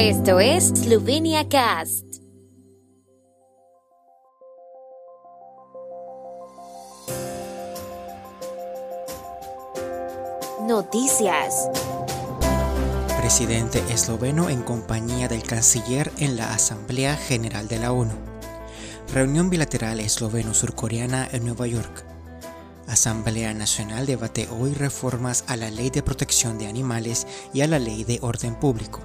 Esto es Slovenia Cast. Noticias. Presidente esloveno en compañía del canciller en la Asamblea General de la ONU. Reunión bilateral esloveno-surcoreana en Nueva York. Asamblea Nacional debate hoy reformas a la Ley de Protección de Animales y a la Ley de Orden Público.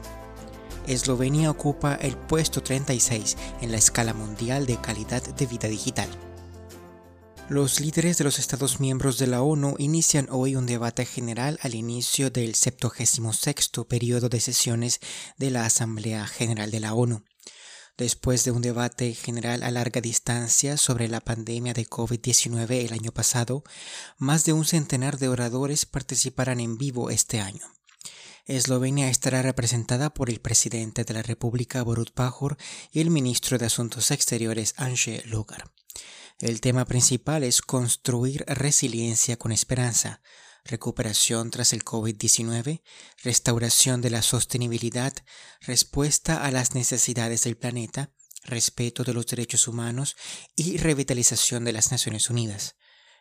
Eslovenia ocupa el puesto 36 en la escala mundial de calidad de vida digital. Los líderes de los Estados miembros de la ONU inician hoy un debate general al inicio del 76 periodo de sesiones de la Asamblea General de la ONU. Después de un debate general a larga distancia sobre la pandemia de COVID-19 el año pasado, más de un centenar de oradores participarán en vivo este año. Eslovenia estará representada por el presidente de la República Borut Pajor y el ministro de Asuntos Exteriores Anje Lugar. El tema principal es construir resiliencia con esperanza, recuperación tras el COVID-19, restauración de la sostenibilidad, respuesta a las necesidades del planeta, respeto de los derechos humanos y revitalización de las Naciones Unidas.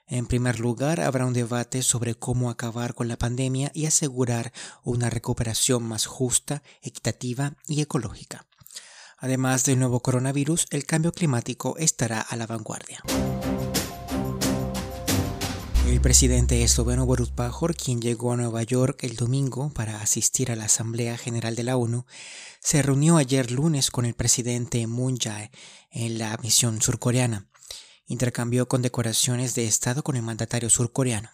En primer lugar, habrá un debate sobre cómo acabar con la pandemia y asegurar una recuperación más justa, equitativa y ecológica. Además del nuevo coronavirus, el cambio climático estará a la vanguardia. El presidente esloveno Borut Pajor, quien llegó a Nueva York el domingo para asistir a la Asamblea General de la ONU, se reunió ayer lunes con el presidente Moon Jae en la misión surcoreana. Intercambió condecoraciones de Estado con el mandatario surcoreano.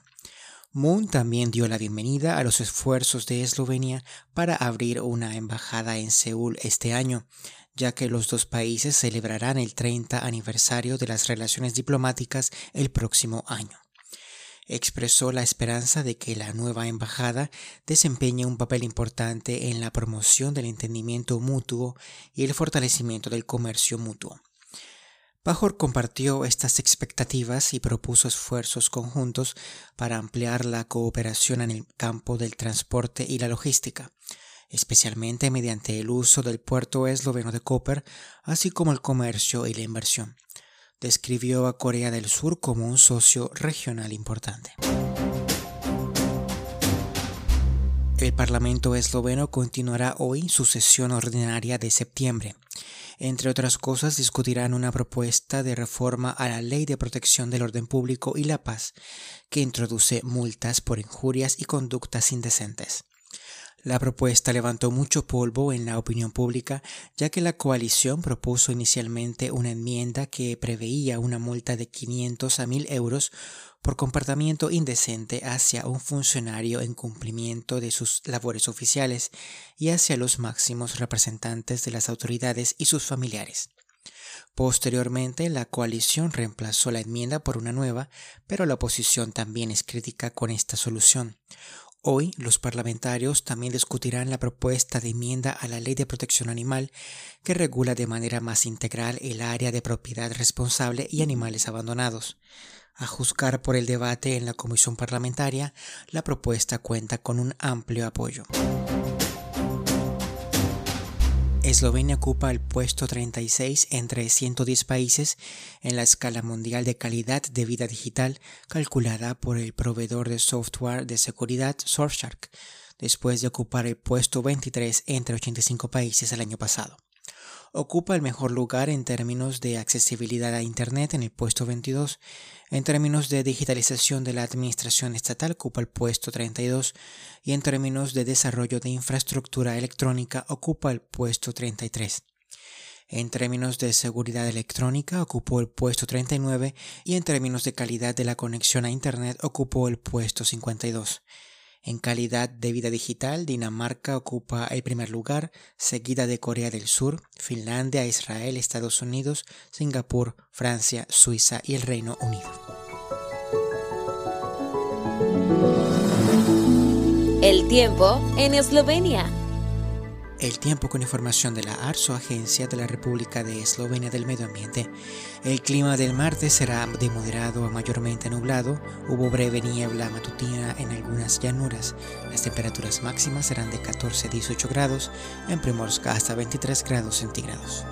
Moon también dio la bienvenida a los esfuerzos de Eslovenia para abrir una embajada en Seúl este año, ya que los dos países celebrarán el 30 aniversario de las relaciones diplomáticas el próximo año. Expresó la esperanza de que la nueva embajada desempeñe un papel importante en la promoción del entendimiento mutuo y el fortalecimiento del comercio mutuo. Pajor compartió estas expectativas y propuso esfuerzos conjuntos para ampliar la cooperación en el campo del transporte y la logística, especialmente mediante el uso del puerto esloveno de Koper, así como el comercio y la inversión. Describió a Corea del Sur como un socio regional importante. El Parlamento esloveno continuará hoy su sesión ordinaria de septiembre. Entre otras cosas, discutirán una propuesta de reforma a la Ley de Protección del Orden Público y la Paz, que introduce multas por injurias y conductas indecentes. La propuesta levantó mucho polvo en la opinión pública, ya que la coalición propuso inicialmente una enmienda que preveía una multa de 500 a 1000 euros por comportamiento indecente hacia un funcionario en cumplimiento de sus labores oficiales y hacia los máximos representantes de las autoridades y sus familiares. Posteriormente, la coalición reemplazó la enmienda por una nueva, pero la oposición también es crítica con esta solución. Hoy los parlamentarios también discutirán la propuesta de enmienda a la Ley de Protección Animal que regula de manera más integral el área de propiedad responsable y animales abandonados. A juzgar por el debate en la comisión parlamentaria, la propuesta cuenta con un amplio apoyo. Eslovenia ocupa el puesto 36 entre 110 países en la escala mundial de calidad de vida digital calculada por el proveedor de software de seguridad Surfshark, después de ocupar el puesto 23 entre 85 países el año pasado ocupa el mejor lugar en términos de accesibilidad a Internet en el puesto 22, en términos de digitalización de la administración estatal ocupa el puesto 32 y en términos de desarrollo de infraestructura electrónica ocupa el puesto 33. En términos de seguridad electrónica ocupó el puesto 39 y en términos de calidad de la conexión a Internet ocupó el puesto 52. En calidad de vida digital, Dinamarca ocupa el primer lugar, seguida de Corea del Sur, Finlandia, Israel, Estados Unidos, Singapur, Francia, Suiza y el Reino Unido. El tiempo en Eslovenia. El tiempo con información de la ARSO, Agencia de la República de Eslovenia del Medio Ambiente. El clima del martes será de moderado a mayormente nublado. Hubo breve niebla matutina en algunas llanuras. Las temperaturas máximas serán de 14 a 18 grados, en Primorska hasta 23 grados centígrados.